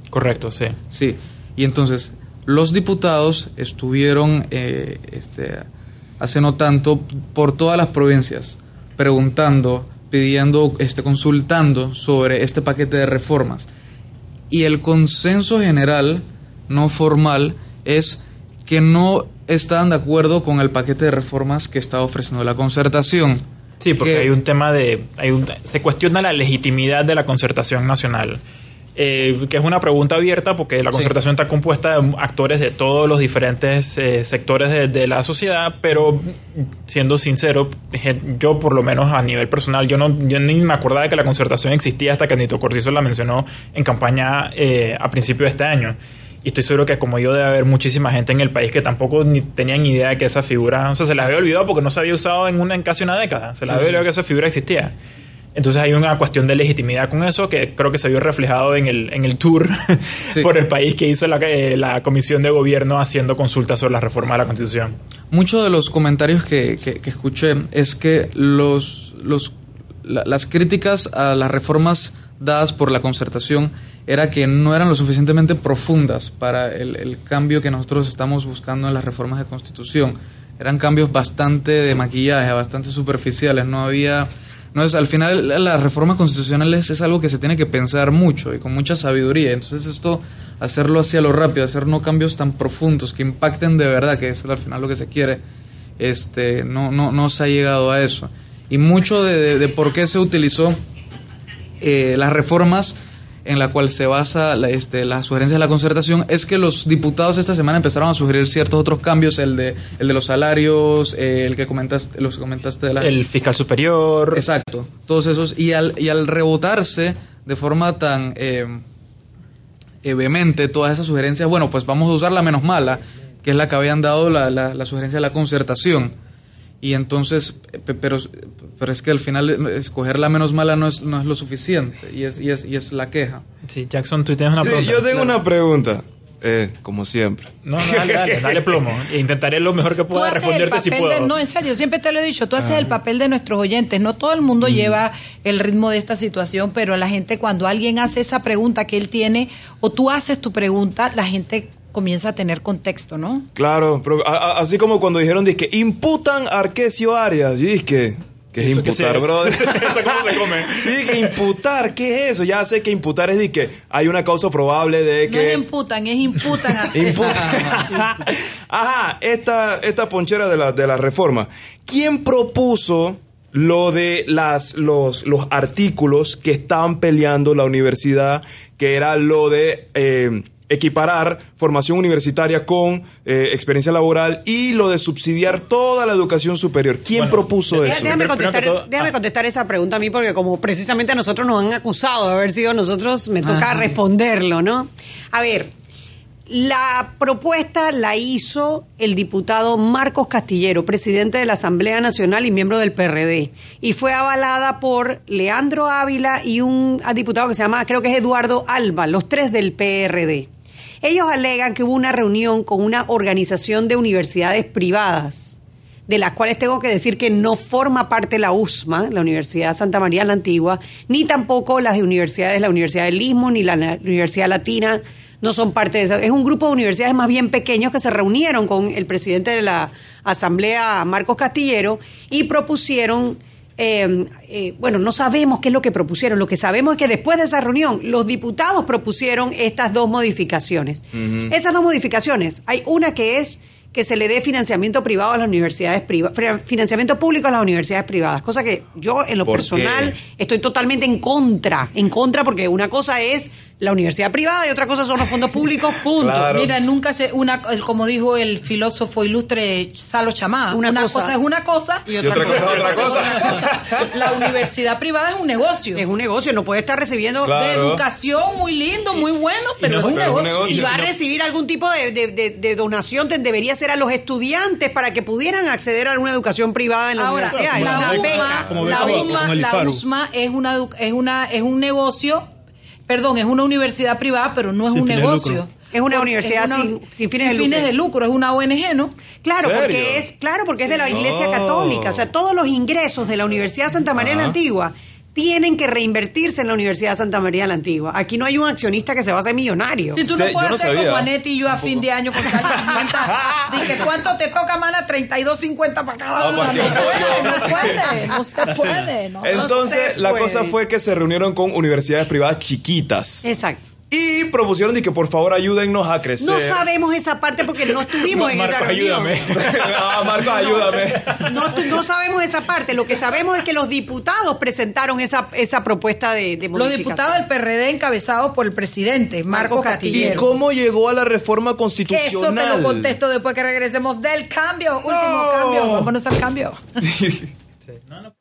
Correcto, sí. Sí. Y entonces, los diputados estuvieron eh, este, hace no tanto por todas las provincias preguntando, pidiendo, este, consultando sobre este paquete de reformas. Y el consenso general, no formal, es que no estaban de acuerdo con el paquete de reformas que está ofreciendo la concertación. Sí, porque Que- hay un tema de... Hay un- se cuestiona la legitimidad de la concertación nacional. Eh, que es una pregunta abierta porque la concertación está compuesta de actores de todos los diferentes eh, sectores de, de la sociedad, pero siendo sincero, yo por lo menos a nivel personal, yo no yo ni me acordaba de que la concertación existía hasta que Nito Cortizo la mencionó en campaña eh, a principio de este año. Y estoy seguro que como yo debe haber muchísima gente en el país que tampoco ni tenían idea de que esa figura, o sea, se las había olvidado porque no se había usado en, una, en casi una década, se las Sí, había sí. olvidado que esa figura existía. Entonces hay una cuestión de legitimidad con eso que creo que se vio reflejado en el, en el tour por el país que hizo la, eh, la Comisión de Gobierno haciendo consultas sobre la reforma de la Constitución. Muchos de los comentarios que, que- que escuché es que los, los, la- las críticas a las reformas dadas por la concertación era que no eran lo suficientemente profundas para el, el cambio que nosotros estamos buscando en las reformas de constitución. Eran cambios bastante de maquillaje, bastante superficiales. No había... No es, al final las reformas constitucionales es algo que se tiene que pensar mucho y con mucha sabiduría. Entonces esto, hacerlo hacia lo rápido, hacer no cambios tan profundos que impacten de verdad, que es al final lo que se quiere, este, no, no, no se ha llegado a eso. Y mucho de, de- de por qué se utilizó eh, las reformas en la cual se basa la, este, la sugerencia de la concertación es que los diputados esta semana empezaron a sugerir ciertos otros cambios, el de, el de los salarios, eh, el que comentaste, los comentaste de la... El fiscal superior. Exacto, todos esos. Y al, y al rebotarse de forma tan eh, eh, vehemente todas esas sugerencias, bueno, pues vamos a usar la menos mala, que es la que habían dado la, la, la sugerencia de la concertación. Y entonces, pe- pero, pero es que al final eh, escoger la menos mala no es, no es lo suficiente y es, y, es, y es la queja. Sí, Jackson, tú tienes una Sí, pregunta. yo tengo una pregunta, eh, como siempre. No, no, dale, dale, dale plomo. Intentaré lo mejor que pueda responderte si puedo. de, no, en serio, siempre te lo he dicho, tú haces Ah. el papel de nuestros oyentes. No todo el mundo lleva el ritmo de esta situación, pero la gente cuando alguien hace esa pregunta que él tiene o tú haces tu pregunta, la gente comienza a tener contexto, ¿no? Claro, pero a- a- así como cuando dijeron que imputan a Arquesio Arias, que ¿qué es ¿Eso qué imputar, es? brother? ¿Eso cómo se come? Dije imputar, ¿qué es eso? Ya sé que imputar es de que hay una causa probable de No es que imputan, es imputan a Ajá, esta, esta ponchera de la, de la reforma. ¿Quién propuso lo de las, los, los artículos que estaban peleando la universidad, que era lo de eh, equiparar formación universitaria con eh, experiencia laboral y lo de subsidiar toda la educación superior? ¿Quién propuso eso? Déjame contestar, todo- déjame contestar esa pregunta a mí porque como precisamente a nosotros nos han acusado de haber sido nosotros, me toca Ajá. responderlo, ¿no? A ver, la propuesta la hizo el diputado Marcos Castillero, presidente de la Asamblea Nacional y miembro del PRD, y fue avalada por Leandro Ávila y un diputado que se llama, creo que es Eduardo Alba, los tres del PRD. Ellos alegan que hubo una reunión con una organización de universidades privadas de las cuales tengo que decir que no forma parte la USMA, la Universidad Santa María la Antigua, ni tampoco las universidades, la Universidad del Istmo, ni la Universidad Latina, no son parte de eso. Es un grupo de universidades más bien pequeños que se reunieron con el presidente de la Asamblea, Marcos Castillero, y propusieron eh, eh, bueno, no sabemos qué es lo que propusieron. Lo que sabemos es que después de esa reunión, los diputados propusieron estas dos modificaciones. Esas dos modificaciones, hay una que es que se le dé financiamiento privado a las universidades privadas, financiamiento público a las universidades privadas, cosa que yo en lo ¿Por personal qué? estoy totalmente en contra, en contra porque una cosa es la universidad privada y otra cosa son los fondos públicos, punto. Mira, nunca se, una, como dijo el filósofo ilustre Salo Chamada, Una una, cosa- cosa, es una cosa y otra cosa es otra cosa. La universidad privada es un negocio. Es un negocio, no puede estar recibiendo de educación muy lindo, muy bueno, pero, es, un negocio. Y va a recibir algún tipo de, de- de- de donación, te- debería ser a los estudiantes para que pudieran acceder a una educación privada en la Ahora, universidad. Es la beca. la USMA, la USMA es una es una es un negocio, perdón, es una universidad privada, pero no es Sin un fines negocio. Es una universidad una- sin- sin fines de lucro. de lucro, es una ONG, ¿no? Claro, ¿Serio? porque es, claro, porque es de la Iglesia Oh. Católica. O sea, todos los ingresos de la Universidad Santa María la Ajá. Antigua tienen que reinvertirse en la Universidad Santa María la Antigua. Aquí no hay un accionista que se va a hacer millonario. Si tú no puedes hacer como Anetti y yo a fin de año con Dije, ¿cuánto te toca, mana? 32.50 para cada uno. porque No puede, no puede, no se puede. No, Entonces, se la puede. cosa fue que se reunieron con universidades privadas chiquitas. Exacto. Y propusieron de que por favor ayúdennos a crecer. No sabemos esa parte porque no estuvimos en esa Marcos, reunión. ayúdame. Ah, Marcos, ayúdame. No, no sabemos esa parte. Lo que sabemos es que los diputados presentaron esa, esa propuesta de, de Los diputados del PRD encabezados por el presidente, Marco ¿Y Castillero. cómo llegó a la reforma constitucional? Eso te lo contesto después que regresemos del cambio. Último cambio. Vámonos al cambio.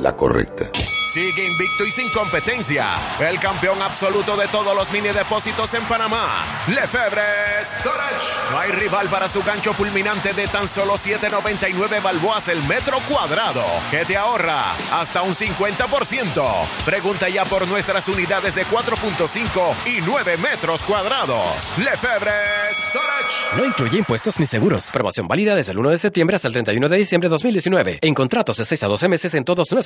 la correcta. Sigue invicto y sin competencia. El campeón absoluto de todos los mini depósitos en Panamá. Lefebvre Storage. No hay rival para su gancho fulminante de tan solo 7.99 balboas el metro cuadrado. Que te ahorra hasta un 50%. Pregunta ya por nuestras unidades de 4.5 y 9 metros cuadrados. Lefebvre Storage. No incluye impuestos ni seguros. Promoción válida desde el 1 de septiembre hasta el 31 de diciembre de 2019. En contratos de 6 a 12 meses en todos nuestros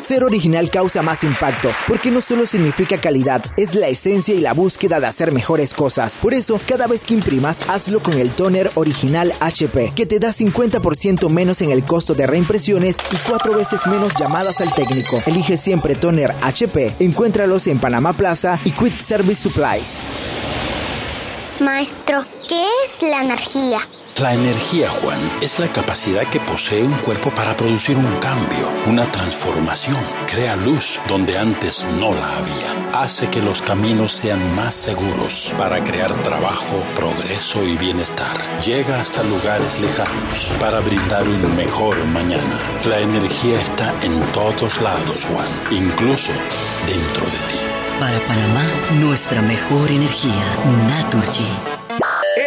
Ser original causa más impacto, porque no solo significa calidad, es la esencia y la búsqueda de hacer mejores cosas. Por eso, cada vez que imprimas, hazlo con el toner original HP, que te da 50% menos en el costo de reimpresiones y cuatro veces menos llamadas al técnico. Elige siempre toner HP. Encuéntralos en Panamá Plaza y Quick Service Supplies. Maestro, ¿qué es la energía? La energía, Juan, es la capacidad que posee un cuerpo para producir un cambio, una transformación. Crea luz donde antes no la había. Hace que los caminos sean más seguros para crear trabajo, progreso y bienestar. Llega hasta lugares lejanos para brindar un mejor mañana. La energía está en todos lados, Juan, incluso dentro de ti. Para Panamá, nuestra mejor energía, Naturgy.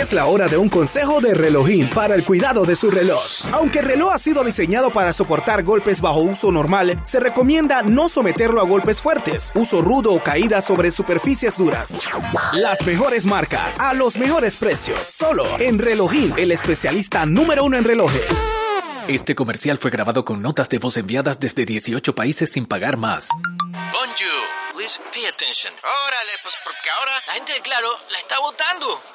Es la hora de un consejo de relojín para el cuidado de su reloj. Aunque el reloj ha sido diseñado para soportar golpes bajo uso normal, se recomienda no someterlo a golpes fuertes, uso rudo o caídas sobre superficies duras. Las mejores marcas, a los mejores precios, solo en Relojín, el especialista número uno en relojes. Este comercial fue grabado con notas de voz enviadas desde 18 países sin pagar más. Bonjour, please pay attention. Órale, pues porque ahora la gente de Claro la está votando.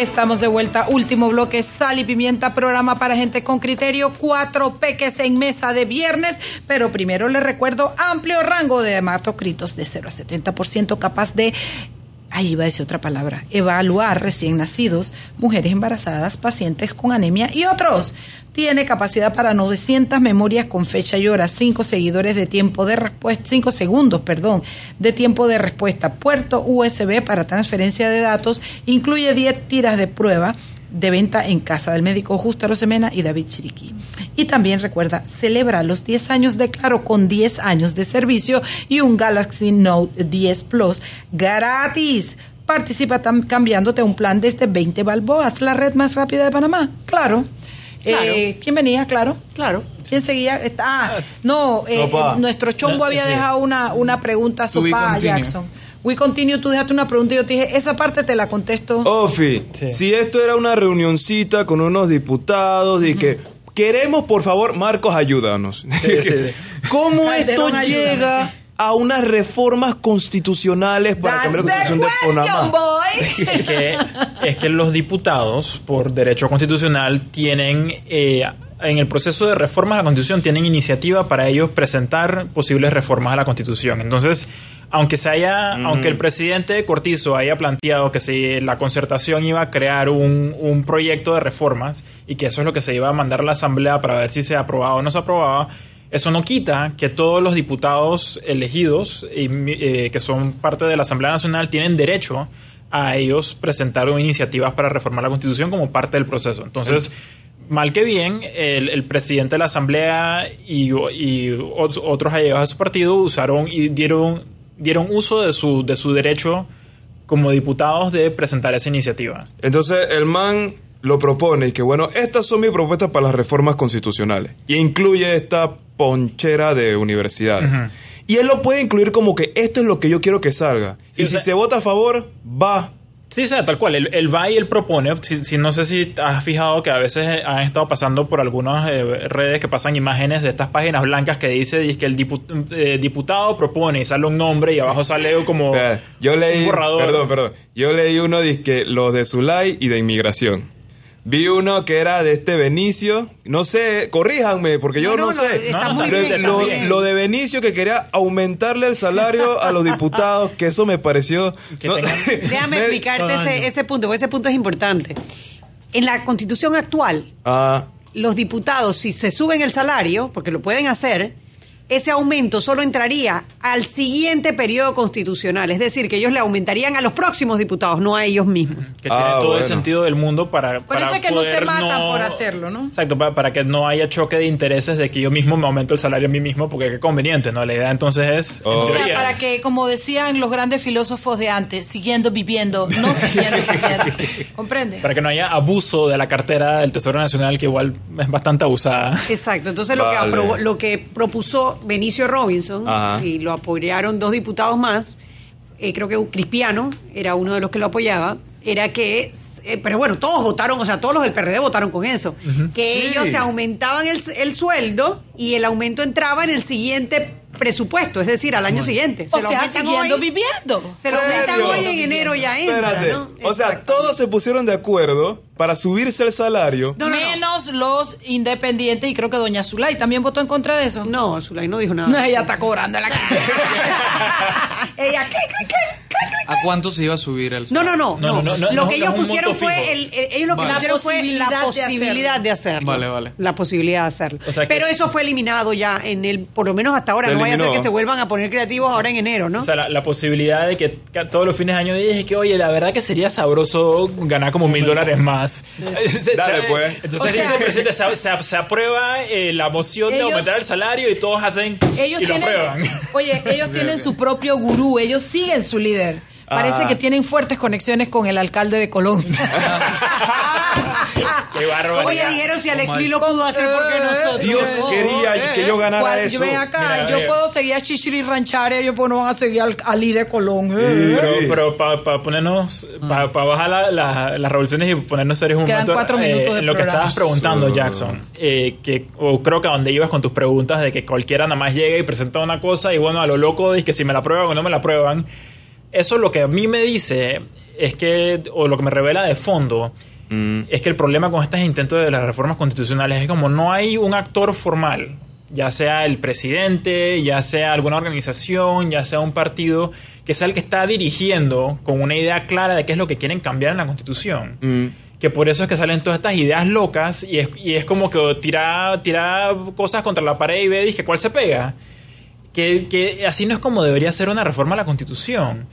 Estamos de vuelta. Último bloque, sal y pimienta, programa para gente con criterio. Cuatro peques en mesa de viernes. Pero primero les recuerdo amplio rango de hematocritos de 0 a 70% capaz de ahí iba a decir otra palabra, evaluar recién nacidos, mujeres embarazadas, pacientes con anemia y otros. Tiene capacidad para 900 memorias con fecha y hora, 5 seguidores de tiempo de respuesta, 5 segundos, perdón, de tiempo de respuesta, puerto USB para transferencia de datos, incluye 10 tiras de prueba de venta en casa del médico Justo Rosemena y David Chiriquí. Y también recuerda, celebra los 10 años de Claro con 10 años de servicio y un Galaxy Note 10 Plus gratis. Participa cambiándote un plan desde 20 balboas, la red más rápida de Panamá. Claro. Claro. Eh, ¿Quién venía? Claro. Claro. ¿Quién seguía? Ah, no, eh, nuestro chombo había dejado una, una pregunta a. Jackson. We continue, tú dejaste una pregunta y yo te dije, esa parte te la contesto. Ofi, si esto era una reunioncita con unos diputados y que queremos, por favor, Marcos, ayúdanos. ¿Cómo Calderón, esto ayúdanos. llega a unas reformas constitucionales para cambiar la constitución de Panamá? es que, es que los diputados, por derecho constitucional, tienen, eh, en el proceso de reformas a la Constitución, tienen iniciativa para ellos presentar posibles reformas a la Constitución. Entonces, aunque se haya, aunque el presidente Cortizo haya planteado que si la concertación iba a crear un, un proyecto de reformas y que eso es lo que se iba a mandar a la Asamblea para ver si se aprobaba o no se aprobaba, eso no quita que todos los diputados elegidos, y, eh, que son parte de la Asamblea Nacional, tienen derecho a ellos presentar iniciativas para reformar la Constitución como parte del proceso. Entonces, mal que bien, el, el presidente de la Asamblea y, y ot- otros allegados de su partido usaron y dieron, dieron uso de su, de su derecho como diputados de presentar esa iniciativa. Entonces el man lo propone y que bueno, estas son mis propuestas para las reformas constitucionales. Y incluye esta ponchera de universidades. Y él lo puede incluir como que esto es lo que yo quiero que salga. y si se vota a favor, va. Sí, o sea, tal cual. Él, él va y él propone. Si, si no sé si has fijado que a veces han estado pasando por algunas eh, redes que pasan imágenes de estas páginas blancas que dice que el dipu- eh, diputado propone y sale un nombre y abajo sale como Yo leí, un borrador. perdón, perdón. Yo leí uno que los de Zulay y de inmigración. Vi uno que era de este Benicio, no sé, corríjanme porque yo No, no, no, no, sé. Lo- bien, está lo, bien. lo de Benicio que quería aumentarle el salario a los diputados, que eso me pareció. no- Déjame me- explicarte ese, ese punto, porque ese punto es importante. En la constitución actual, Ah, los diputados, si se suben el salario, porque lo pueden hacer, ese aumento solo entraría al siguiente periodo constitucional. Es decir, que ellos le aumentarían a los próximos diputados, no a ellos mismos. Que tiene todo el sentido del mundo para. Por para eso es que no se matan no- por hacerlo, ¿no? Exacto, para, para que no haya choque de intereses de que yo mismo me aumento el salario a mí mismo, porque qué conveniente, ¿no? La idea entonces es. en O sea, para que, como decían los grandes filósofos de antes, siguiendo viviendo, no siguiendo viviendo. ¿Comprende? para que no haya abuso de la cartera del Tesoro Nacional, que igual es bastante abusada. Exacto, entonces lo, que aprobó- lo que propuso Benicio Robinson, Ajá. y lo apoyaron dos diputados más, eh, creo que Crispiano era uno de los que lo apoyaba, era que, eh, pero bueno, todos votaron, o sea, todos los del PRD votaron con eso, que Sí. ellos se aumentaban el, el sueldo y el aumento entraba en el siguiente presupuesto, es decir, al año siguiente. O lo sea, siguiendo hoy, viviendo. Se lo aumentan hoy en enero ya entra, Espérate. ¿no? O sea, todos se pusieron de acuerdo para subirse el salario. Menos los independientes, y creo que doña Zulay también votó en contra de eso. No, Zulay no dijo nada. No, ella está cobrando en la cara. ella, clic, clic, clic. ¿A cuánto se iba a subir el No, no, no. No, no, no, no, lo que ellos pusieron fue el, el- ellos lo que Vale. pusieron fue la posibilidad de hacerlo. Vale, vale. La posibilidad de hacerlo. O Pero eso fue eliminado ya en el, por lo menos hasta ahora. Se no vaya a ser eliminó. que se vuelvan a poner creativos ahora en enero, ¿no? O sea, la, la posibilidad de que todos los fines de año dije que, oye, la verdad que sería sabroso ganar como mil dólares más. Dale, pues. Entonces O sea- dice el presidente, se, se- se aprueba eh, la moción de aumentar el salario y todos hacen Ellos y lo aprueban. oye, ellos tienen su propio gurú, ellos siguen su líder. Parece Ah. que tienen fuertes conexiones con el alcalde de Colón. Qué bárbaro. Oye, dijeron si Alex Lee lo pudo hacer, ¿por qué nosotros? Dios quería que yo ganara ¿Cuál? eso. Yo ven acá, Mira, yo mira. puedo seguir a Chichiri Ranchare, ellos pues no van a seguir al, al Lee de Colón. eh. Pero, pero para ponernos, para bajar la- la- las revoluciones y ponernos serios un Quedan momento, cuatro eh, minutos de lo que estabas preguntando, Sí. Jackson, eh, que, o creo que a donde ibas con tus preguntas de que cualquiera nada más llega y presenta una cosa y bueno, a lo loco dice que si me la prueban o no me la prueban, eso lo que a mí me dice es que, o lo que me revela de fondo, es que el problema con estos intentos de las reformas constitucionales es como no hay un actor formal, ya sea el presidente, ya sea alguna organización, ya sea un partido, que sea el que está dirigiendo con una idea clara de qué es lo que quieren cambiar en la constitución. Que por eso es que salen todas estas ideas locas y es, y es como que tirar tira cosas contra la pared y ve, que cuál se pega. Que, que así no es como debería ser una reforma a la constitución.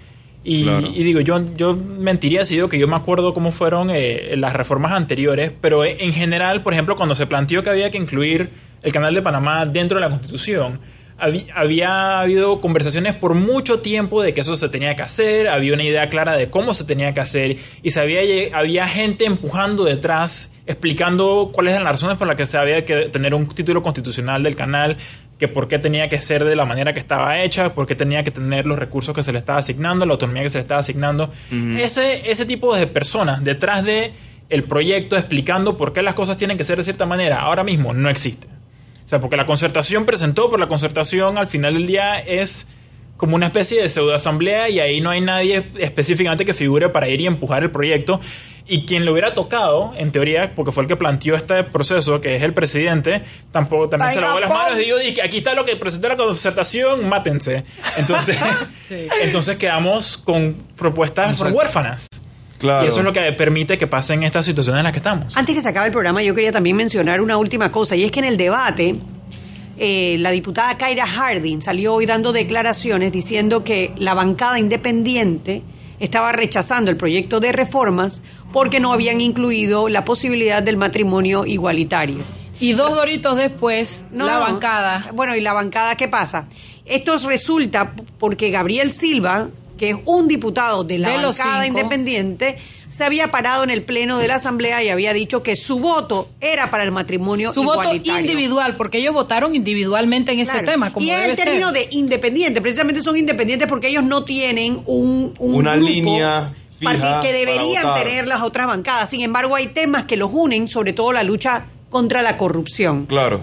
Y, Claro. y digo, yo, yo mentiría si digo que yo me acuerdo cómo fueron eh, las reformas anteriores, pero en general, por ejemplo, cuando se planteó que había que incluir el Canal de Panamá dentro de la Constitución, había habido conversaciones por mucho tiempo de que eso se tenía que hacer, había una idea clara de cómo se tenía que hacer, y se había, había gente empujando detrás, explicando cuáles eran las razones por las que se había que tener un título constitucional del canal, que por qué tenía que ser de la manera que estaba hecha, por qué tenía que tener los recursos que se le estaba asignando, la autonomía que se le estaba asignando. ese, ese tipo de personas detrás de el proyecto explicando por qué las cosas tienen que ser de cierta manera, ahora mismo no existe. O sea, porque la concertación presentó, pero la concertación al final del día es como una especie de pseudoasamblea y ahí no hay nadie específicamente que figure para ir y empujar el proyecto. Y quien lo hubiera tocado, en teoría, porque fue el que planteó este proceso, que es el presidente, tampoco también se lavó las manos y dijo, "Di que aquí está lo que presentó la concertación, mátense. Entonces, entonces quedamos con propuestas huérfanas. Claro. Y eso es lo que permite que pasen estas situaciones en las que estamos. Antes que se acabe el programa, yo quería también mencionar una última cosa, y es que en el debate, eh, la diputada Kyra Harding salió hoy dando declaraciones diciendo que la bancada independiente estaba rechazando el proyecto de reformas porque no habían incluido la posibilidad del matrimonio igualitario. Y dos doritos después, No, la bancada. Bueno, ¿y la bancada qué pasa? Esto resulta porque Gabriel Silva, que es un diputado de la De bancada cinco. independiente, se había parado en el pleno de la Asamblea y había dicho que su voto era para el matrimonio Su voto individual, porque ellos votaron individualmente en ese Claro. tema, como y debe el término ser. de independiente, precisamente son independientes porque ellos no tienen un, un Una grupo línea fija que deberían tener las otras bancadas. Sin embargo, hay temas que los unen, sobre todo la lucha contra la corrupción. Claro.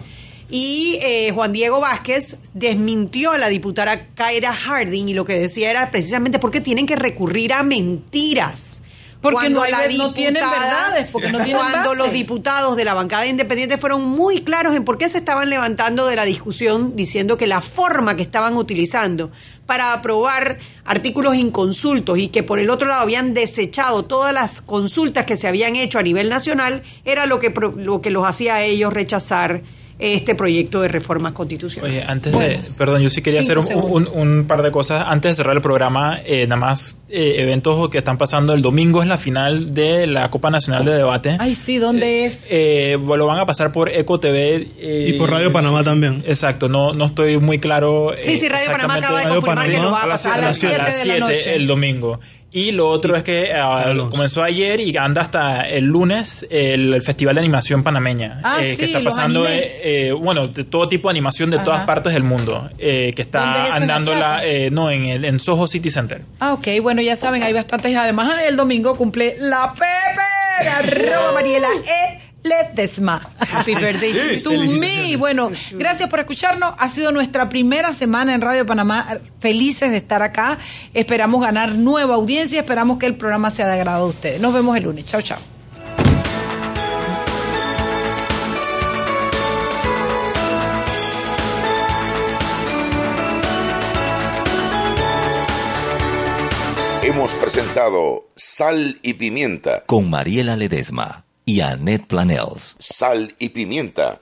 Y eh, Juan Diego Vázquez desmintió a la diputada Kyra Harding y lo que decía era precisamente porque tienen que recurrir a mentiras Porque cuando no hay tienen verdades, porque no tienen Cuando base. los diputados de la bancada independiente fueron muy claros en por qué se estaban levantando de la discusión, diciendo que la forma que estaban utilizando para aprobar artículos inconsultos y que por el otro lado habían desechado todas las consultas que se habían hecho a nivel nacional, era lo que, lo que los hacía a ellos rechazar este proyecto de reformas constitucionales. Oye, antes de, perdón, yo sí quería hacer un, un- un par de cosas. Antes de cerrar el programa, eh, nada más eh, eventos que están pasando. El domingo es la final de la Copa Nacional de Debate. Ay, sí, ¿dónde es? Eh, lo van a pasar por Eco TV. eh, Y por Radio Panamá también. Exacto, no, no estoy muy claro. Sí, sí, Radio Panamá acaba de confirmar que lo va a pasar a las 7 de la noche. el domingo. Y lo otro es que ah, comenzó ayer y anda hasta el lunes el, el Festival de Animación Panameña. Ah, eh, sí, que está pasando, eh, eh, bueno, de todo tipo de animación de todas Ajá. partes del mundo. eh, que ¿Dónde es está andando la eh, no, en, el, en Soho City Center. Ah, ok, bueno, ya saben, hay bastantes. Además, el domingo cumple la Pepe, arroba Mariela E. Ledesma. Happy birthday to me. Bueno, gracias por escucharnos. Ha sido nuestra primera semana en Radio Panamá. Felices de estar acá. Esperamos ganar nueva audiencia. Esperamos que el programa sea de agrado de ustedes. Nos vemos el lunes. Chao, chao. Hemos presentado Sal y Pimienta. Con Mariela Ledesma y Annette Planels. Sal y Pimienta,